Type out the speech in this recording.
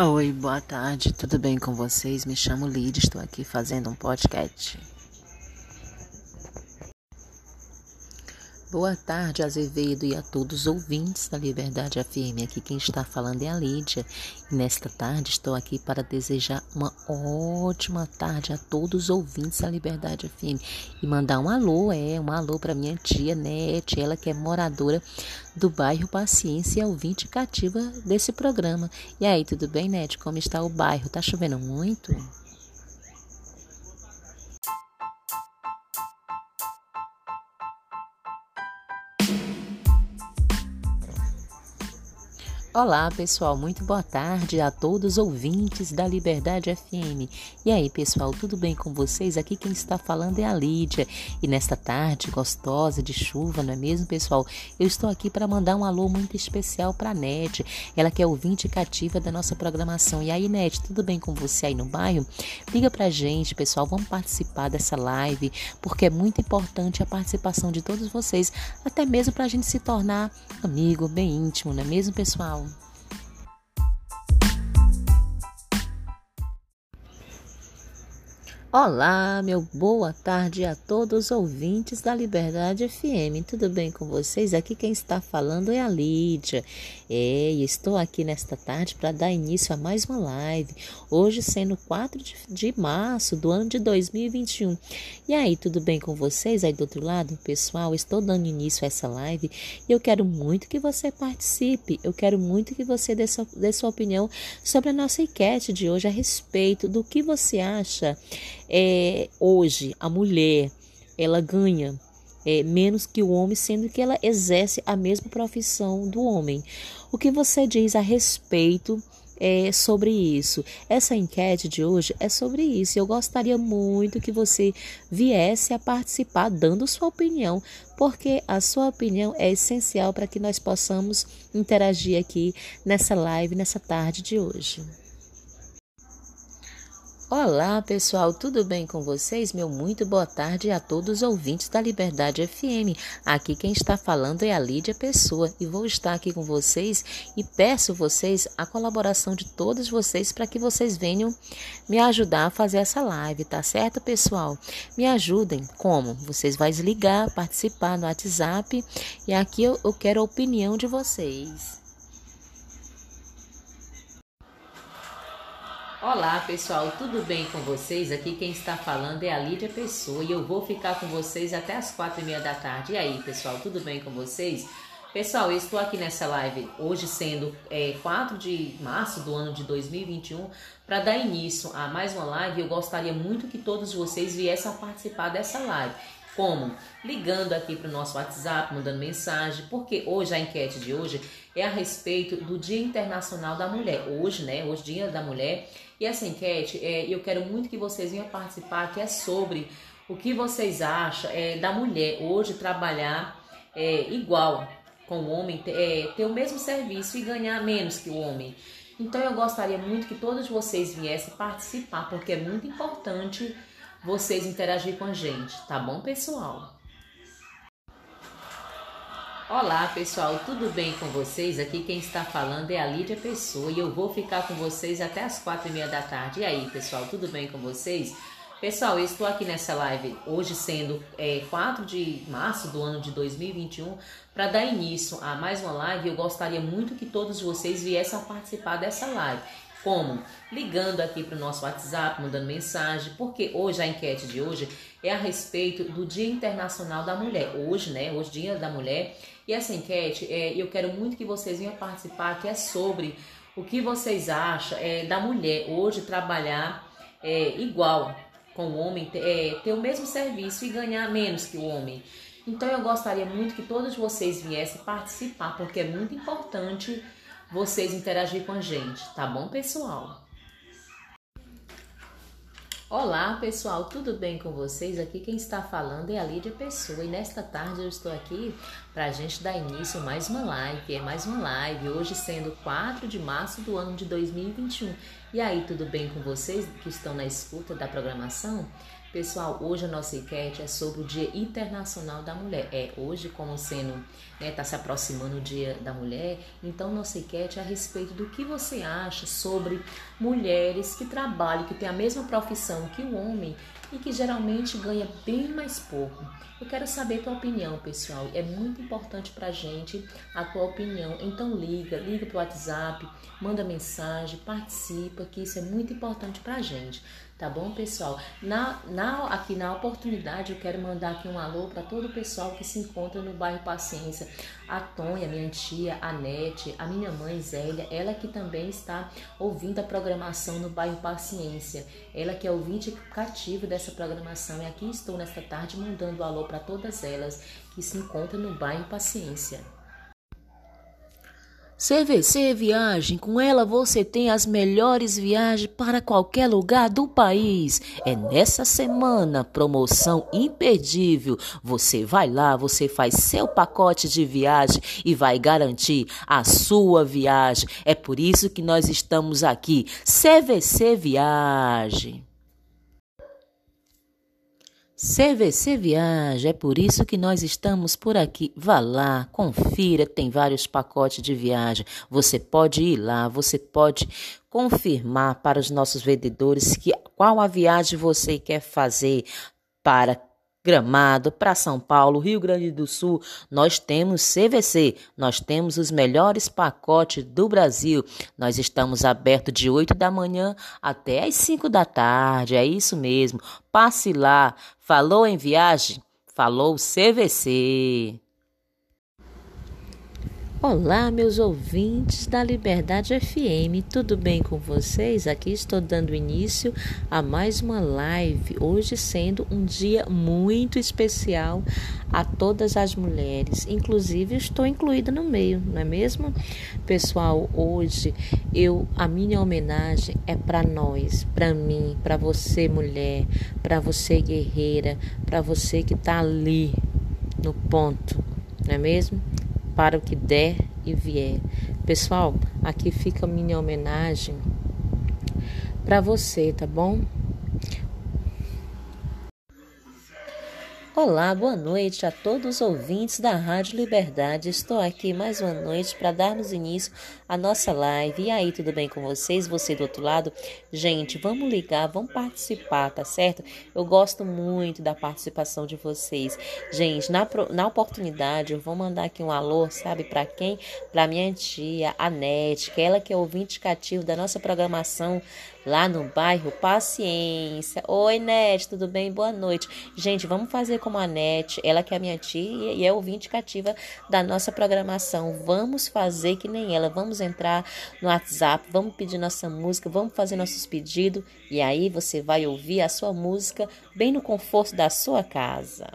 Oi, boa tarde, tudo bem com vocês? Me chamo Lídia, estou aqui fazendo um podcast. Boa tarde, Azevedo, e a todos os ouvintes da Liberdade FM. Aqui quem está falando é a Lídia. E nesta tarde estou aqui para desejar uma ótima tarde a todos os ouvintes da Liberdade FM. E mandar um alô, é, um alô para minha tia Nete, ela que é moradora do bairro Paciência e ouvinte cativa desse programa. E aí, tudo bem, Nete? Como está o bairro? Tá chovendo muito? Olá, pessoal, muito boa tarde a todos os ouvintes da Liberdade FM. E aí, pessoal, tudo bem com vocês? Aqui quem está falando é a Lídia. E nesta tarde gostosa de chuva, não é mesmo, pessoal? Eu estou aqui para mandar um alô muito especial para a Net, ela que é ouvinte cativa da nossa programação. E aí, Net, tudo bem com você aí no bairro? Liga pra gente, pessoal, vamos participar dessa live, porque é muito importante a participação de todos vocês, até mesmo para a gente se tornar amigo, bem íntimo, não é mesmo, pessoal? Olá, meu boa tarde a todos os ouvintes da Liberdade FM. Tudo bem com vocês? Aqui quem está falando é a Lídia. É, e estou aqui nesta tarde para dar início a mais uma live. Hoje sendo 4 de, de março do ano de 2021. E aí, tudo bem com vocês aí do outro lado? Pessoal, estou dando início a essa live e eu quero muito que você participe. Eu quero muito que você dê sua, dê sua opinião sobre a nossa enquete de hoje a respeito do que você acha é, hoje a mulher ela ganha é, menos que o homem, sendo que ela exerce a mesma profissão do homem. O que você diz a respeito é, sobre isso? Essa enquete de hoje é sobre isso. Eu gostaria muito que você viesse a participar, dando sua opinião, porque a sua opinião é essencial para que nós possamos interagir aqui nessa live, nessa tarde de hoje. Olá, pessoal, tudo bem com vocês? Meu muito boa tarde a todos os ouvintes da Liberdade FM. Aqui quem está falando é a Lídia Pessoa e vou estar aqui com vocês e peço vocês a colaboração de todos vocês para que vocês venham me ajudar a fazer essa live, tá certo, pessoal? Me ajudem. Como? Vocês vão ligar, participar no WhatsApp e aqui eu, eu quero a opinião de vocês. Olá pessoal, tudo bem com vocês? Aqui quem está falando é a Lídia Pessoa e eu vou ficar com vocês até as quatro e meia da tarde. E aí pessoal, tudo bem com vocês? Pessoal, eu estou aqui nessa live hoje sendo é, 4 de março do ano de 2021 para dar início a mais uma live. Eu gostaria muito que todos vocês viessem a participar dessa live. Como? Ligando aqui para o nosso WhatsApp, mandando mensagem, porque hoje a enquete de hoje é a respeito do Dia Internacional da Mulher. Hoje, né? Hoje, Dia da Mulher. E essa enquete, é, eu quero muito que vocês venham participar, que é sobre o que vocês acham é, da mulher hoje trabalhar é, igual com o homem, é, ter o mesmo serviço e ganhar menos que o homem. Então eu gostaria muito que todos vocês viessem participar, porque é muito importante vocês interagir com a gente, tá bom, pessoal? Olá pessoal, tudo bem com vocês? Aqui quem está falando é a Lídia Pessoa e eu vou ficar com vocês até as quatro e meia da tarde. E aí pessoal, tudo bem com vocês? Pessoal, eu estou aqui nessa live hoje sendo é, 4 de março do ano de 2021 para dar início a mais uma live. Eu gostaria muito que todos vocês viessem a participar dessa live. Como? Ligando aqui para o nosso WhatsApp, mandando mensagem, porque hoje a enquete de hoje é a respeito do Dia Internacional da Mulher. Hoje, né? Hoje, Dia da Mulher. E essa enquete, é, eu quero muito que vocês venham participar, que é sobre o que vocês acham é, da mulher hoje trabalhar é, igual com o homem, é, ter o mesmo serviço e ganhar menos que o homem. Então eu gostaria muito que todos vocês viessem participar, porque é muito importante vocês interagir com a gente, tá bom, pessoal? Olá pessoal, tudo bem com vocês? Aqui quem está falando é a Lídia Pessoa e nesta tarde eu estou aqui para a gente dar início a mais uma live. É mais uma live, hoje sendo 4 de março do ano de 2021. E aí, tudo bem com vocês que estão na escuta da programação? Pessoal, hoje a nossa enquete é sobre o Dia Internacional da Mulher. É, hoje, como sendo, né, tá se aproximando o Dia da Mulher, então nossa enquete é a respeito do que você acha sobre mulheres que trabalham, que têm a mesma profissão que o homem e que geralmente ganha bem mais pouco. Eu quero saber a tua opinião, pessoal. É muito importante pra gente a tua opinião. Então liga, liga pro WhatsApp, manda mensagem, participa, que isso é muito importante pra gente. Tá bom, pessoal? Na, na, aqui na oportunidade, eu quero mandar aqui um alô para todo o pessoal que se encontra no bairro Paciência. A Tonha, minha tia, a Nete, a minha mãe Zélia, ela que também está ouvindo a programação no bairro Paciência. Ela que é ouvinte cativo dessa programação. E aqui estou nesta tarde mandando alô para todas elas que se encontram no bairro Paciência. CVC Viagem, com ela você tem as melhores viagens para qualquer lugar do país. É nessa semana, promoção imperdível. Você vai lá, você faz seu pacote de viagem e vai garantir a sua viagem. É por isso que nós estamos aqui. CVC Viagem. CVC Viaja, é por isso que nós estamos por aqui. Vá lá, confira, tem vários pacotes de viagem. Você pode ir lá, você pode confirmar para os nossos vendedores que qual a viagem você quer fazer para Gramado, para São Paulo, Rio Grande do Sul, nós temos CVC, nós temos os melhores pacotes do Brasil. Nós estamos abertos de 8 da manhã até as 5 da tarde, é isso mesmo. Passe lá. Falou em viagem? Falou CVC. Olá, meus ouvintes da Liberdade FM, tudo bem com vocês? Aqui estou dando início a mais uma live, hoje sendo um dia muito especial a todas as mulheres, inclusive estou incluída no meio, não é mesmo? Pessoal, hoje eu a minha homenagem é para nós, para mim, para você mulher, para você guerreira, para você que está ali no ponto, não é mesmo? Para o que der e vier. Pessoal, aqui fica a minha homenagem para você, tá bom? Olá, boa noite a todos os ouvintes da Rádio Liberdade. Estou aqui mais uma noite para darmos início à nossa live. E aí, tudo bem com vocês? Você do outro lado? Gente, vamos ligar, vamos participar, tá certo? Eu gosto muito da participação de vocês. Gente, na, na oportunidade, eu vou mandar aqui um alô, sabe, para quem? Para minha tia, a Nete, que é ela que é ouvinte cativo da nossa programação lá no bairro Paciência. Oi, Nete, tudo bem? Boa noite. Gente, vamos fazer como a Nete, ela que é minha tia e é ouvinte cativa da nossa programação. Vamos fazer que nem ela. Vamos entrar no WhatsApp, vamos pedir nossa música, vamos fazer nossos pedidos e aí você vai ouvir a sua música bem no conforto da sua casa.